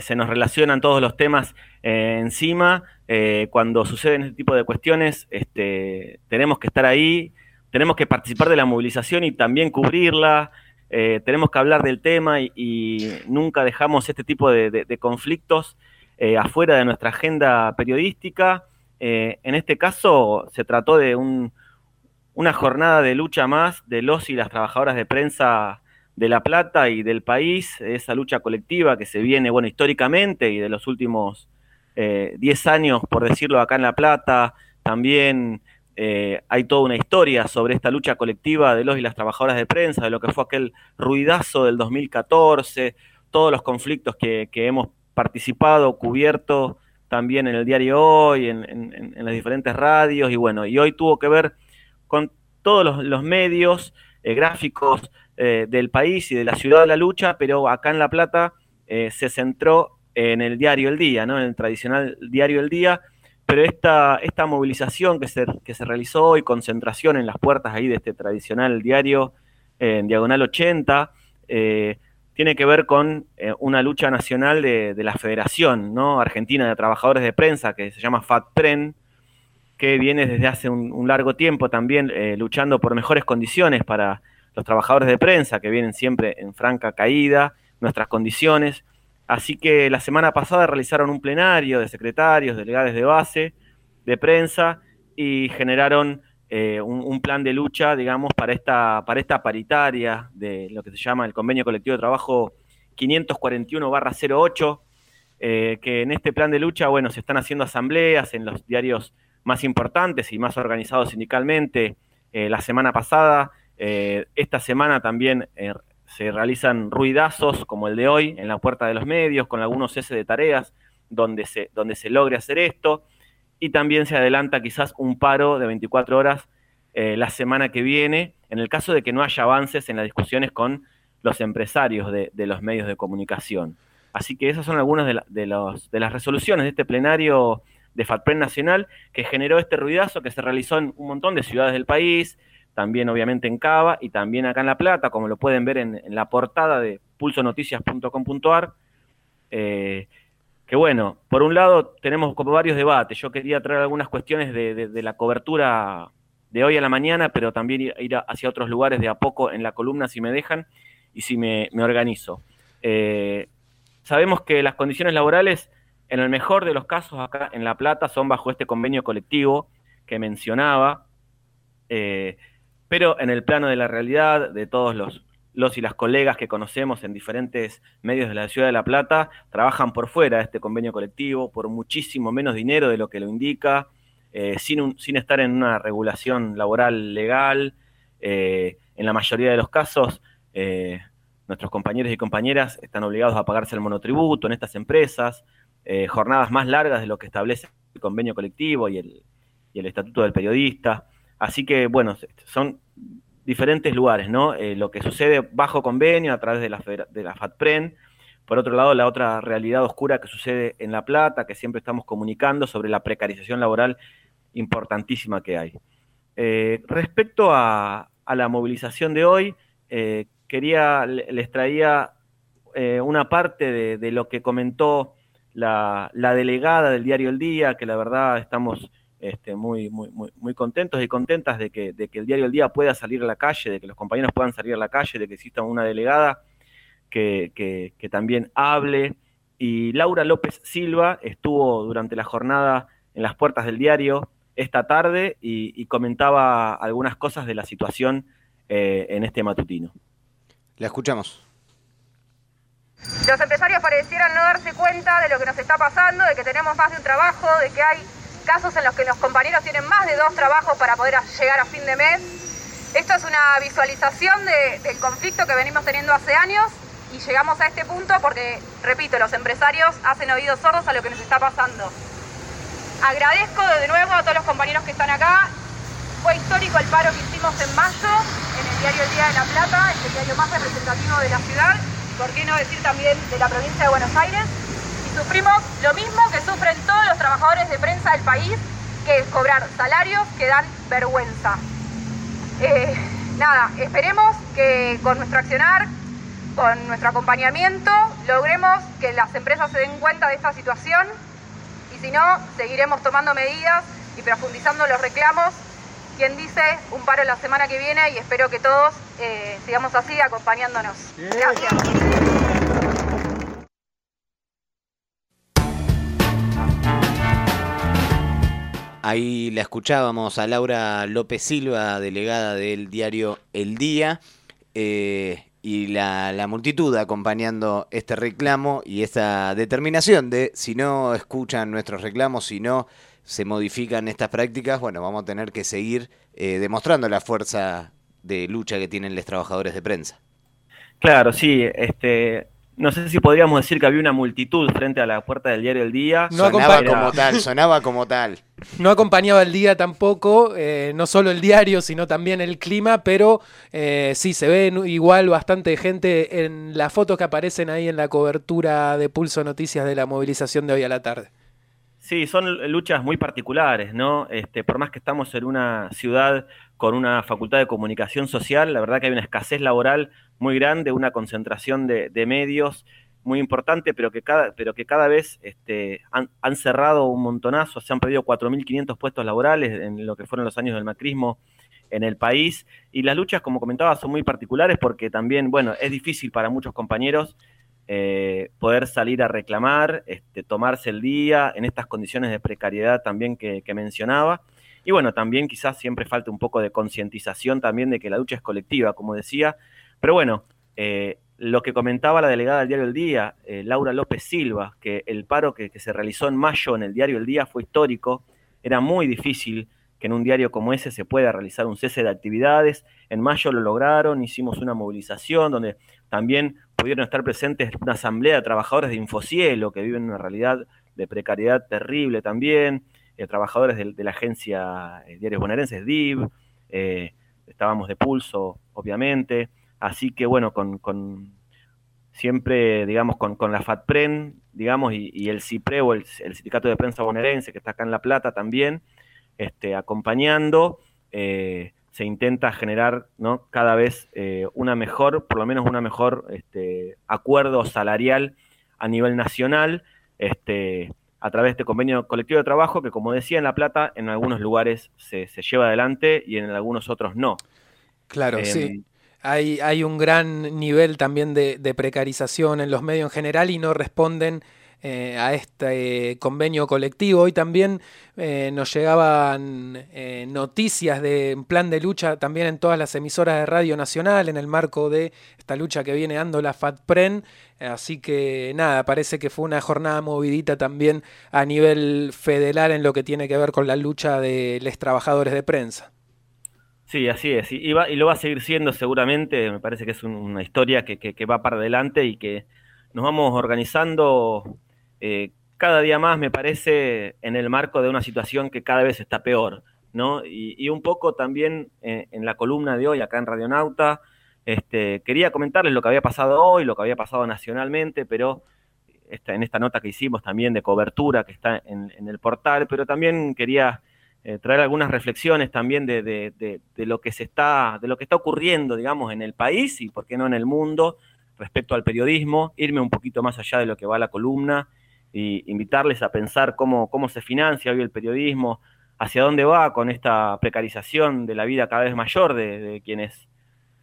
se nos relacionan todos los temas eh, encima. Eh, cuando suceden este tipo de cuestiones, este, tenemos que estar ahí, tenemos que participar de la movilización y también cubrirla. Eh, tenemos que hablar del tema y, nunca dejamos este tipo de, conflictos afuera de nuestra agenda periodística. en este caso se trató de una jornada de lucha más de los y las trabajadoras de prensa de La Plata y del país, esa lucha colectiva que se viene, bueno, históricamente y de los últimos 10 eh, años, por decirlo, acá en La Plata, también eh, hay toda una historia sobre esta lucha colectiva de los y las trabajadoras de prensa, de lo que fue aquel ruidazo del 2014, todos los conflictos que, hemos participado, cubierto también en el diario hoy, en, las diferentes radios, y bueno, y hoy tuvo que ver con todos los, medios eh, gráficos, eh, del país y de la ciudad de la lucha, pero acá en La Plata eh, se centró en el diario El Día, ¿no? en el tradicional diario El Día, pero esta, esta movilización que se, que se realizó hoy, concentración en las puertas ahí de este tradicional diario en Diagonal 80, eh, tiene que ver con una lucha nacional de, la Federación ¿no? Argentina de Trabajadores de Prensa, que se llama FATPREN, que viene desde hace un largo tiempo también luchando por mejores condiciones para los trabajadores de prensa que vienen siempre en franca caída, nuestras condiciones. Así que la semana pasada realizaron un plenario de secretarios, delegados de base, de prensa y generaron eh, un, plan de lucha, digamos, para esta, para esta paritaria de lo que se llama el Convenio Colectivo de Trabajo 541-08, eh, que en este plan de lucha, bueno, se están haciendo asambleas en los diarios más importantes y más organizados sindicalmente. Eh, la semana pasada eh, esta semana también eh, se realizan ruidazos como el de hoy en la puerta de los medios con algunos cese de tareas donde se, donde se logre hacer esto y también se adelanta quizás un paro de 24 horas eh, la semana que viene en el caso de que no haya avances en las discusiones con los empresarios de, los medios de comunicación. Así que esas son algunas de, de, las resoluciones de este plenario de FATPREN Nacional que generó este ruidazo que se realizó en un montón de ciudades del país, también obviamente en Cava y también acá en La Plata, como lo pueden ver en, la portada de pulsonoticias.com.ar. Eh, que bueno, por un lado tenemos como varios debates. Yo quería traer algunas cuestiones de, la cobertura de hoy a la mañana, pero también ir, hacia otros lugares de a poco en la columna si me dejan y si me, organizo. Eh, sabemos que las condiciones laborales, en el mejor de los casos acá en La Plata, son bajo este convenio colectivo que mencionaba. Eh, pero en el plano de la realidad, de todos los, los y las colegas que conocemos en diferentes medios de la ciudad de La Plata, trabajan por fuera de este convenio colectivo, por muchísimo menos dinero de lo que lo indica, eh, sin, sin estar en una regulación laboral legal. Eh, en la mayoría de los casos, eh, nuestros compañeros y compañeras están obligados a pagarse el monotributo en estas empresas, jornadas más largas de lo que establece el convenio colectivo y el, y el estatuto del periodista. Así que, bueno, son diferentes lugares, ¿no? Eh, lo que sucede bajo convenio a través de la, FATPREN, por otro lado, la otra realidad oscura que sucede en La Plata, que siempre estamos comunicando sobre la precarización laboral importantísima que hay. Eh, respecto a, la movilización de hoy, eh, quería, les traía una parte de, lo que comentó la, la, delegada del diario El Día, que la verdad estamos este, muy, muy, muy, contentos y contentas de que, de que el diario El Día pueda salir a la calle, de que los compañeros puedan salir a la calle, de que exista una delegada que, que, también hable. Y Laura López Silva estuvo durante la jornada en las puertas del diario esta tarde y, comentaba algunas cosas de la situación eh, en este matutino. La escuchamos. Los empresarios parecieran no darse cuenta de lo que nos está pasando, de que tenemos más de un trabajo, de que hay casos en los que los compañeros tienen más de dos trabajos para poder llegar a fin de mes. Esto es una visualización del conflicto que venimos teniendo hace años y llegamos a este punto porque, repito, los empresarios hacen oídos sordos a lo que nos está pasando. Agradezco de nuevo a todos los compañeros que están acá. Fue histórico el paro que hicimos en mayo en el diario El Día de la Plata, el diario más representativo de la ciudad, por qué no decir también de la provincia de Buenos Aires sufrimos lo mismo que sufren todos los trabajadores de prensa del país, que es cobrar salarios que dan vergüenza. Eh, nada, esperemos que con nuestro accionar con nuestro acompañamiento, logremos que las empresas se den cuenta de esta situación y si no, seguiremos tomando medidas y profundizando los reclamos. Quien dice un paro la semana que viene y espero que todos eh, sigamos así acompañándonos. Gracias. Ahí la escuchábamos a Laura López Silva, delegada del diario El Día, eh, y la, la, multitud acompañando este reclamo y esta determinación de si no escuchan nuestros reclamos, si no se modifican estas prácticas, bueno, vamos a tener que seguir eh, demostrando la fuerza de lucha que tienen los trabajadores de prensa. Claro, sí, este, no sé si podríamos decir que había una multitud frente a la puerta del diario El Día. No sonaba como tal, sonaba como tal. No acompañaba el día tampoco, eh, no solo el diario, sino también el clima, pero eh, sí, se ve igual bastante gente en las fotos que aparecen ahí en la cobertura de Pulso Noticias de la movilización de hoy a la tarde. Sí, son luchas muy particulares, ¿no? Este, por más que estamos en una ciudad con una facultad de comunicación social, la verdad que hay una escasez laboral muy grande, una concentración de, medios muy importante, pero que cada, pero que cada vez este, han, cerrado un montonazo, se han perdido 4.500 puestos laborales en lo que fueron los años del macrismo en el país. Y las luchas, como comentaba, son muy particulares porque también, bueno, es difícil para muchos compañeros eh, poder salir a reclamar, este, tomarse el día en estas condiciones de precariedad también que, que mencionaba. Y bueno, también quizás siempre falta un poco de concientización también de que la lucha es colectiva, como decía, pero bueno, eh, lo que comentaba la delegada del diario El Día, eh, Laura López Silva, que el paro que, se realizó en mayo en el diario El Día fue histórico, era muy difícil que en un diario como ese se pueda realizar un cese de actividades. En mayo lo lograron, hicimos una movilización donde también pudieron estar presentes una asamblea de trabajadores de Infocielo que viven en una realidad de precariedad terrible también, trabajadores de, la agencia Diarios Bonaerenses, DIV, estábamos de pulso, obviamente. Así que bueno, con, siempre, digamos, con, la FATPREN, digamos, y, el CIPRE o el, Sindicato de Prensa Bonaerense, que está acá en La Plata también, este, acompañando, eh, se intenta generar ¿no? cada vez eh, una mejor, por lo menos una mejor este, acuerdo salarial a nivel nacional, este, a través de este convenio colectivo de trabajo que, como decía, en La Plata en algunos lugares se, lleva adelante y en algunos otros no. Claro, sí. Em, hay, hay un gran nivel también de, precarización en los medios en general y no responden eh, a este convenio colectivo. Hoy también eh, nos llegaban eh, noticias de plan de lucha también en todas las emisoras de Radio Nacional en el marco de esta lucha que viene dando la FATPREN. Así que nada, parece que fue una jornada movidita también a nivel federal en lo que tiene que ver con la lucha de los trabajadores de prensa. Sí, así es. Y, y lo va a seguir siendo seguramente. Me parece que es una historia que, va para adelante y que nos vamos organizando eh, cada día más, me parece, en el marco de una situación que cada vez está peor. ¿no? Y, un poco también eh, en la columna de hoy acá en Radionauta, este, quería comentarles lo que había pasado hoy, lo que había pasado nacionalmente, pero esta, en esta nota que hicimos también de cobertura que está en, el portal, pero también quería eh, traer algunas reflexiones también de, de, lo que se está, de lo que está ocurriendo, digamos, en el país y por qué no en el mundo respecto al periodismo, irme un poquito más allá de lo que va la columna y invitarles a pensar cómo, cómo se financia hoy el periodismo, hacia dónde va con esta precarización de la vida cada vez mayor de, quienes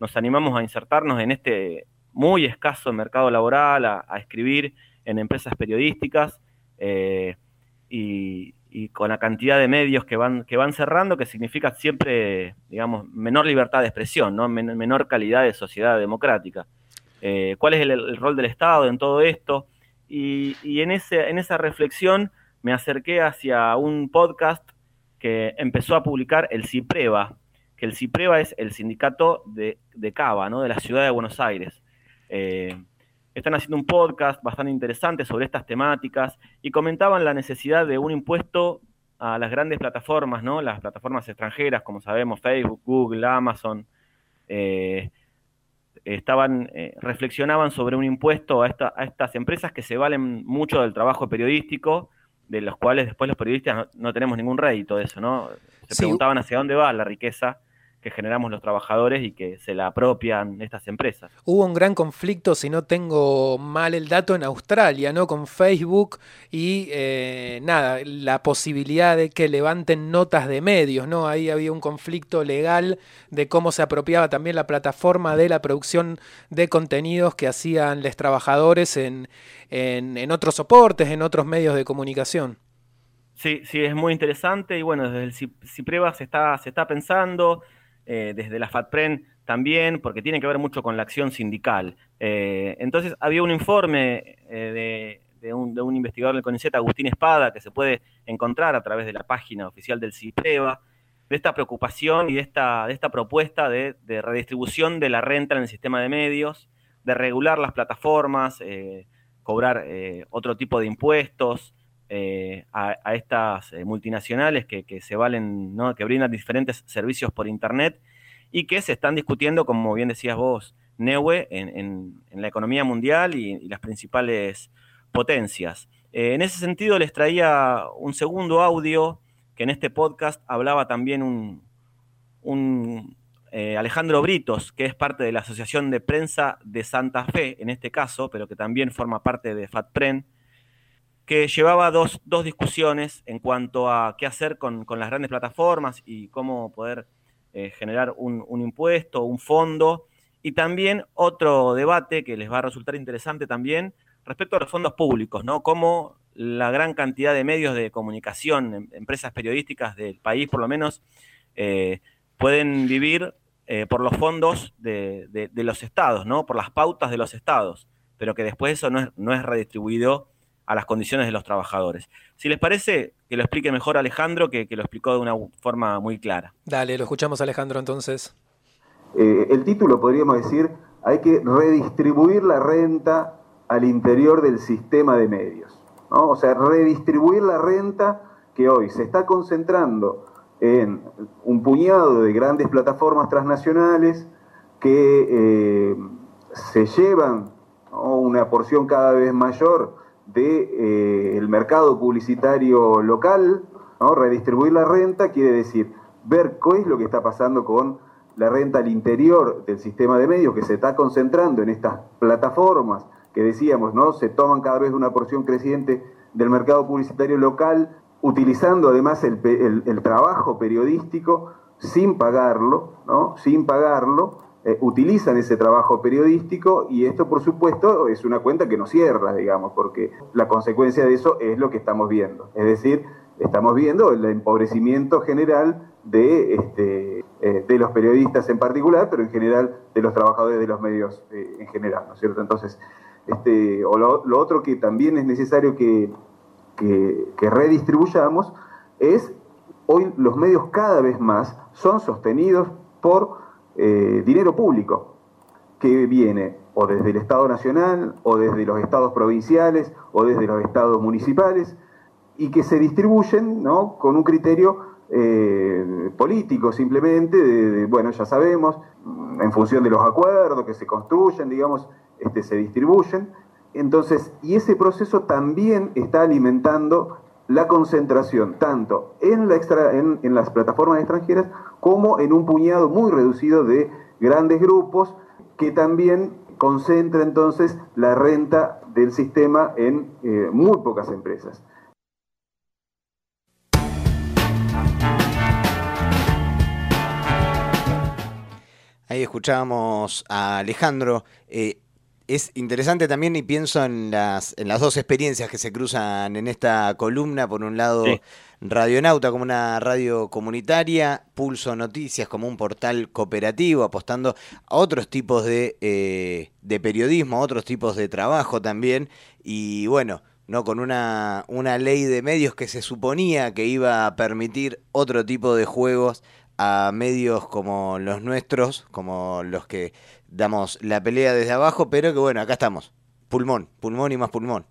nos animamos a insertarnos en este muy escaso mercado laboral, a, escribir en empresas periodísticas eh, y, con la cantidad de medios que van, que van cerrando, que significa siempre, digamos, menor libertad de expresión, ¿no? menor calidad de sociedad democrática. Eh, ¿Cuál es el, rol del Estado en todo esto? Y, en, ese, en esa reflexión me acerqué hacia un podcast que empezó a publicar el CIPREVA, que el CIPREVA es el sindicato de, de Cava, ¿no? de la ciudad de Buenos Aires. Eh, están haciendo un podcast bastante interesante sobre estas temáticas y comentaban la necesidad de un impuesto a las grandes plataformas, ¿no? Las plataformas extranjeras, como sabemos, Facebook, Google, Amazon, eh, estaban, eh, reflexionaban sobre un impuesto a, estas empresas que se valen mucho del trabajo periodístico, de los cuales después los periodistas no, tenemos ningún rédito de eso, ¿no? Se preguntaban hacia dónde va la riqueza que generamos los trabajadores y que se la apropian estas empresas. Hubo un gran conflicto, si no tengo mal el dato, en Australia, ¿no? Con Facebook y eh, nada, la posibilidad de que levanten notas de medios, ¿no? Ahí había un conflicto legal de cómo se apropiaba también la plataforma de la producción de contenidos que hacían los trabajadores en, en otros soportes, en otros medios de comunicación. Sí, sí, es muy interesante y bueno, desde el CIPREVA se está, se está pensando, eh, desde la FATPREN también, porque tiene que ver mucho con la acción sindical. Eh, entonces, había un informe eh, de, un, investigador del CONICET, Agustín Espada, que se puede encontrar a través de la página oficial del CIPREVA, de esta preocupación y de esta, de esta propuesta de, redistribución de la renta en el sistema de medios, de regular las plataformas, cobrar otro tipo de impuestos, eh, a, estas eh, multinacionales que, se valen, que brindan diferentes servicios por Internet y que se están discutiendo, como bien decías vos, Neue, en, la economía mundial y, las principales potencias. Eh, en ese sentido, les traía un segundo audio que en este podcast hablaba también un, un Alejandro Britos, que es parte de la Asociación de Prensa de Santa Fe, en este caso, pero que también forma parte de FATPREN, que llevaba dos, discusiones en cuanto a qué hacer con, las grandes plataformas y cómo poder eh, generar un, impuesto, un fondo, y también otro debate que les va a resultar interesante también respecto a los fondos públicos, ¿no? Cómo la gran cantidad de medios de comunicación, em, empresas periodísticas del país por lo menos, eh, pueden vivir eh, por los fondos de, los estados, ¿no? Por las pautas de los estados, pero que después eso no es, no es redistribuido a las condiciones de los trabajadores. Si les parece, que lo explique mejor Alejandro, que, lo explicó de una forma muy clara. Dale, lo escuchamos Alejandro entonces. Eh, el título podríamos decir, hay que redistribuir la renta al interior del sistema de medios. ¿no? O sea, redistribuir la renta que hoy se está concentrando en un puñado de grandes plataformas transnacionales que eh, se llevan una porción cada vez mayor del de, eh, mercado publicitario local, redistribuir la renta quiere decir ver qué es lo que está pasando con la renta al interior del sistema de medios que se está concentrando en estas plataformas que decíamos, ¿no? Se toman cada vez una porción creciente del mercado publicitario local, utilizando además el, el trabajo periodístico sin pagarlo, ¿no? Sin pagarlo, eh, utilizan ese trabajo periodístico y esto por supuesto es una cuenta que no cierra, digamos, porque la consecuencia de eso es lo que estamos viendo. Es decir, estamos viendo el empobrecimiento general de, este, eh, de los periodistas en particular, pero en general de los trabajadores de los medios eh, en general, ¿no es cierto? Entonces, este, o lo, otro que también es necesario que, que redistribuyamos es, hoy los medios cada vez más son sostenidos por eh, dinero público que viene o desde el Estado Nacional, o desde los estados provinciales, o desde los estados municipales, y que se distribuyen ¿no? con un criterio eh, político simplemente, de, bueno, ya sabemos, en función de los acuerdos que se construyen, digamos, este, se distribuyen. Entonces, y ese proceso también está alimentando la concentración tanto en, las plataformas extranjeras como en un puñado muy reducido de grandes grupos que también concentra entonces la renta del sistema en eh, muy pocas empresas. Ahí escuchábamos a Alejandro. Eh, es interesante también y pienso en las, en las dos experiencias que se cruzan en esta columna. Por un lado, Radionauta como una radio comunitaria, Pulso Noticias como un portal cooperativo, apostando a otros tipos de, eh, de periodismo, a otros tipos de trabajo también. Y bueno, ¿no? con una, una ley de medios que se suponía que iba a permitir otro tipo de juegos a medios como los nuestros, como los que damos la pelea desde abajo, pero que bueno, acá estamos. Pulmón, pulmón y más pulmón.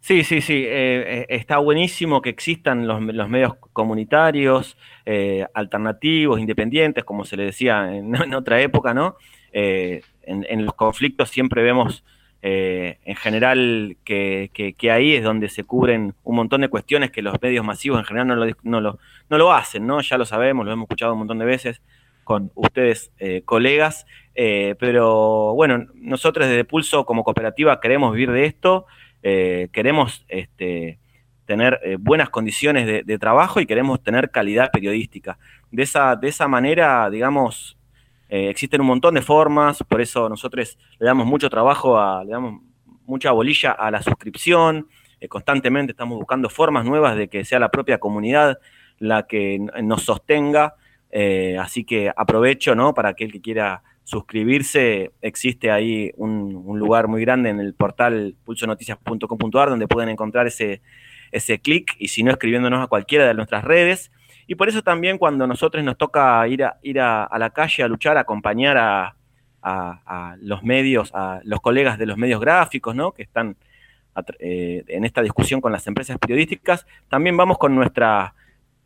Sí, sí, sí. Eh, eh, está buenísimo que existan los, medios comunitarios, eh, alternativos, independientes, como se le decía en, otra época, ¿no? En, los conflictos siempre vemos en general que, ahí es donde se cubren un montón de cuestiones que los medios masivos en general no lo, no lo, no lo hacen, ¿no? Ya lo sabemos, lo hemos escuchado un montón de veces. Con ustedes, colegas. pero bueno, nosotros desde Pulso como cooperativa queremos vivir de esto, queremos este, tener buenas condiciones de, trabajo y queremos tener calidad periodística. De esa, de esa manera, digamos, existen un montón de formas, por eso nosotros le damos mucho trabajo, a, le damos mucha bolilla a la suscripción, eh, constantemente estamos buscando formas nuevas de que sea la propia comunidad la que nos sostenga, eh, así que aprovecho, ¿no? Para aquel que quiera suscribirse, existe ahí un, lugar muy grande en el portal pulsonoticias.com.ar donde pueden encontrar ese, ese clic y si no escribiéndonos a cualquiera de nuestras redes. Y por eso también cuando nosotros nos toca ir a, ir a, la calle a luchar, acompañar a, a, los medios, a los colegas de los medios gráficos, ¿no? Que están eh, en esta discusión con las empresas periodísticas, también vamos con nuestra,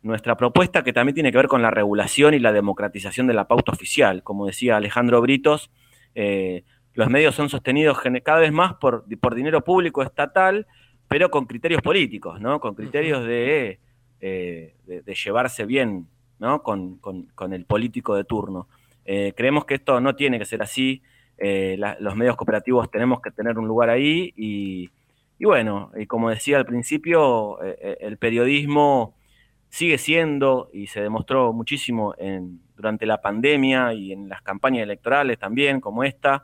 nuestra propuesta que también tiene que ver con la regulación y la democratización de la pauta oficial. Como decía Alejandro Britos, eh, los medios son sostenidos cada vez más por, por, dinero público estatal, pero con criterios políticos, ¿no? Con criterios de, eh, de, llevarse bien, ¿no? Con, con, el político de turno. creemos que esto no tiene que ser así. los medios cooperativos tenemos que tener un lugar ahí y, y bueno, y como decía al principio, eh, eh, el periodismo sigue siendo y se demostró muchísimo en, durante la pandemia y en las campañas electorales también, como esta,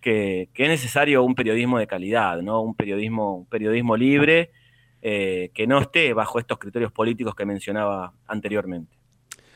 que, es necesario un periodismo de calidad, ¿no? Un periodismo, periodismo libre eh, que no esté bajo estos criterios políticos que mencionaba anteriormente.